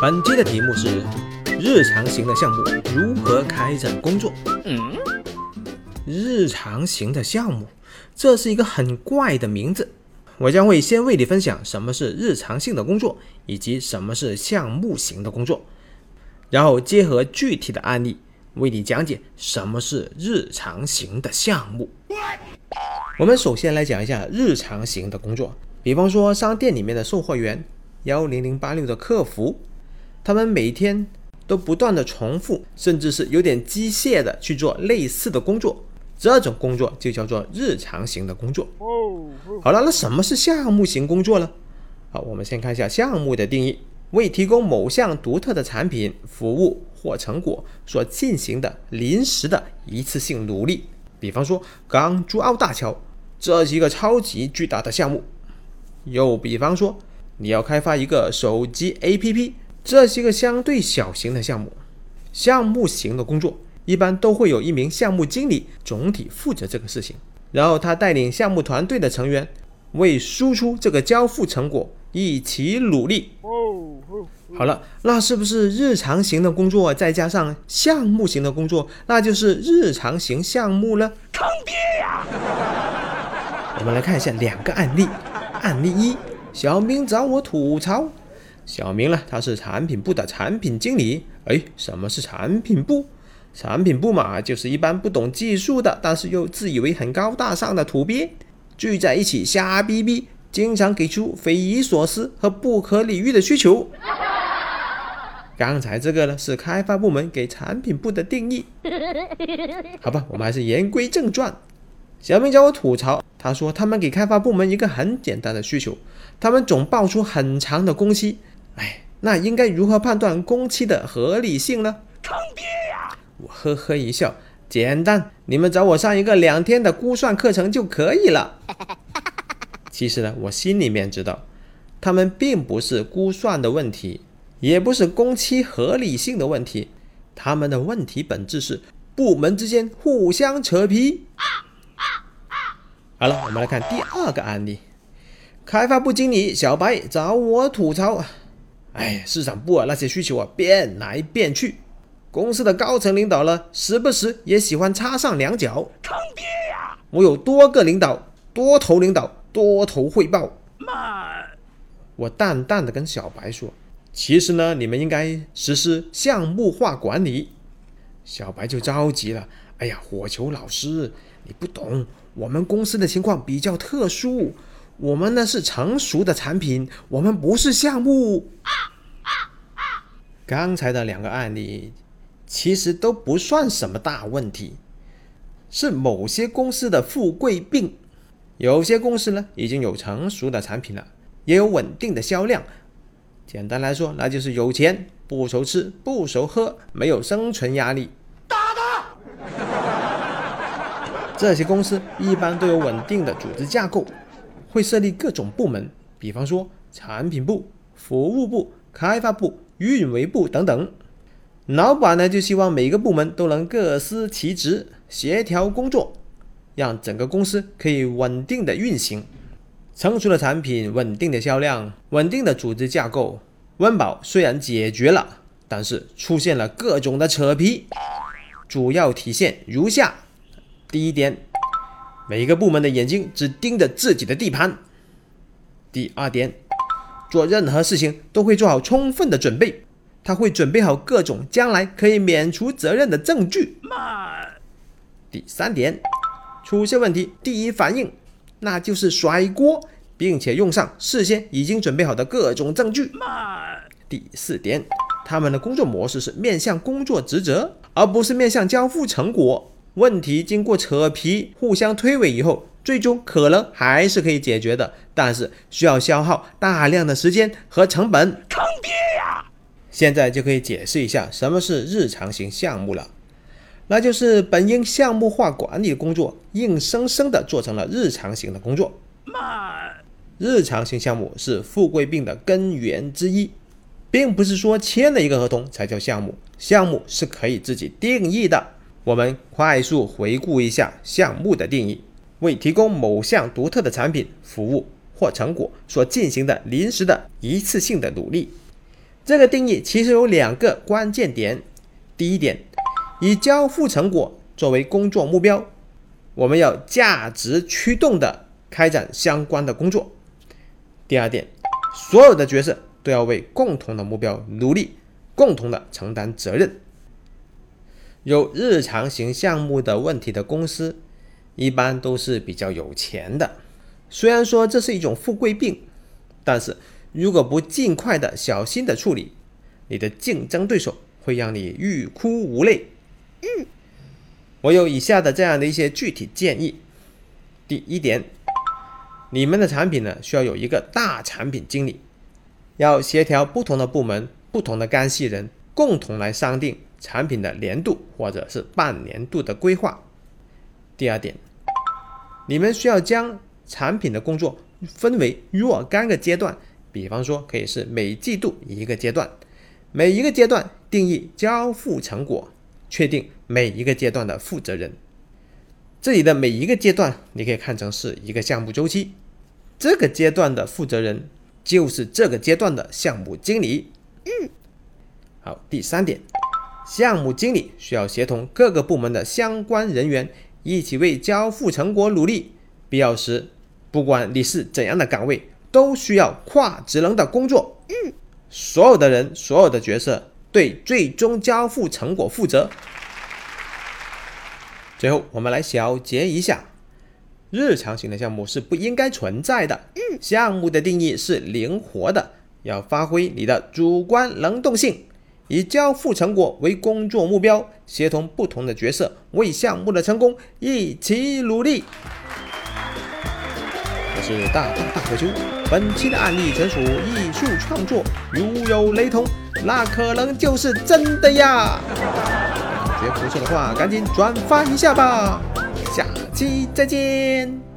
本期的题目是：日常型的项目如何开展工作？日常型的项目，这是一个很怪的名字。我将会先为你分享什么是日常性的工作，以及什么是项目型的工作，然后结合具体的案例为你讲解什么是日常型的项目。我们首先来讲一下日常型的工作，比方说商店里面的售货员、幺零零八六的客服。他们每天都不断的重复，甚至是有点机械的去做类似的工作，这种工作就叫做日常型的工作。好了，那什么是项目型工作呢？好，我们先看一下项目的定义：为提供某项独特的产品、服务或成果所进行的临时的一次性努力。比方说港珠澳大桥，这是一个超级巨大的项目。又比方说，你要开发一个手机 APP。这是一个相对小型的项目，项目型的工作一般都会有一名项目经理总体负责这个事情，然后他带领项目团队的成员为输出这个交付成果一起努力。好了，那是不是日常型的工作再加上项目型的工作，那就是日常型项目了？坑爹呀！我们来看一下两个案例。案例一：小明找我吐槽。小明呢，他是产品部的产品经理。哎，什么是产品部？产品部嘛，就是一般不懂技术的，但是又自以为很高大上的土鳖，聚在一起瞎逼逼，经常给出匪夷所思和不可理喻的需求。刚才这个呢，是开发部门给产品部的定义。好吧，我们还是言归正传。小明叫我吐槽，他说他们给开发部门一个很简单的需求，他们总报出很长的工期。哎，那应该如何判断工期的合理性呢？坑爹呀！我呵呵一笑，简单，你们找我上一个两天的估算课程就可以了。其实呢，我心里面知道，他们并不是估算的问题，也不是工期合理性的问题，他们的问题本质是部门之间互相扯皮。好了，我们来看第二个案例，开发部经理小白找我吐槽。哎，市场部啊，那些需求啊变来变去，公司的高层领导呢，时不时也喜欢插上两脚。坑爹呀！我有多个领导，多头领导，多头汇报。慢。我淡淡的跟小白说：“其实呢，你们应该实施项目化管理。”小白就着急了：“哎呀，火球老师，你不懂，我们公司的情况比较特殊。”我们呢是成熟的产品，我们不是项目。刚才的两个案例其实都不算什么大问题，是某些公司的富贵病。有些公司呢已经有成熟的产品了，也有稳定的销量。简单来说，那就是有钱不愁吃不愁喝，没有生存压力。打他！这些公司一般都有稳定的组织架构。会设立各种部门，比方说产品部、服务部、开发部、运维部等等。老板呢就希望每个部门都能各司其职，协调工作，让整个公司可以稳定的运行。成熟的产品、稳定的销量、稳定的组织架构，温饱虽然解决了，但是出现了各种的扯皮，主要体现如下：第一点。每个部门的眼睛只盯着自己的地盘。第二点，做任何事情都会做好充分的准备，他会准备好各种将来可以免除责任的证据。慢。第三点，出现问题第一反应那就是甩锅，并且用上事先已经准备好的各种证据。慢。第四点，他们的工作模式是面向工作职责，而不是面向交付成果。问题经过扯皮、互相推诿以后，最终可能还是可以解决的，但是需要消耗大量的时间和成本。坑爹呀！现在就可以解释一下什么是日常型项目了，那就是本应项目化管理的工作，硬生生的做成了日常型的工作。慢，日常型项目是富贵病的根源之一，并不是说签了一个合同才叫项目，项目是可以自己定义的。我们快速回顾一下项目的定义：为提供某项独特的产品、服务或成果所进行的临时的一次性的努力。这个定义其实有两个关键点。第一点，以交付成果作为工作目标，我们要价值驱动的开展相关的工作。第二点，所有的角色都要为共同的目标努力，共同的承担责任。有日常型项目的问题的公司，一般都是比较有钱的。虽然说这是一种富贵病，但是。如果不尽快的、小心的处理，你的竞争对手会让你欲哭无泪。嗯，我有以下的这样的一些具体建议。第一点，你们的产品呢需要有一个大产品经理，要协调不同的部门、不同的干系人，共同来商定产品的年度或者是半年度的规划。第二点，你们需要将产品的工作分为若干个阶段。比方说，可以是每季度一个阶段，每一个阶段定义交付成果，确定每一个阶段的负责人。这里的每一个阶段，你可以看成是一个项目周期，这个阶段的负责人就是这个阶段的项目经理。嗯，好，第三点，项目经理需要协同各个部门的相关人员一起为交付成果努力，必要时，不管你是怎样的岗位。都需要跨职能的工作，所有的人，所有的角色对最终交付成果负责。最后，我们来小结一下：日常型的项目是不应该存在的。项目的定义是灵活的，要发挥你的主观能动性，以交付成果为工作目标，协同不同的角色为项目的成功一起努力。是大大大可秋。本期的案例纯属艺术创作，如有雷同，那可能就是真的呀。感觉不错的话，赶紧转发一下吧。下期再见。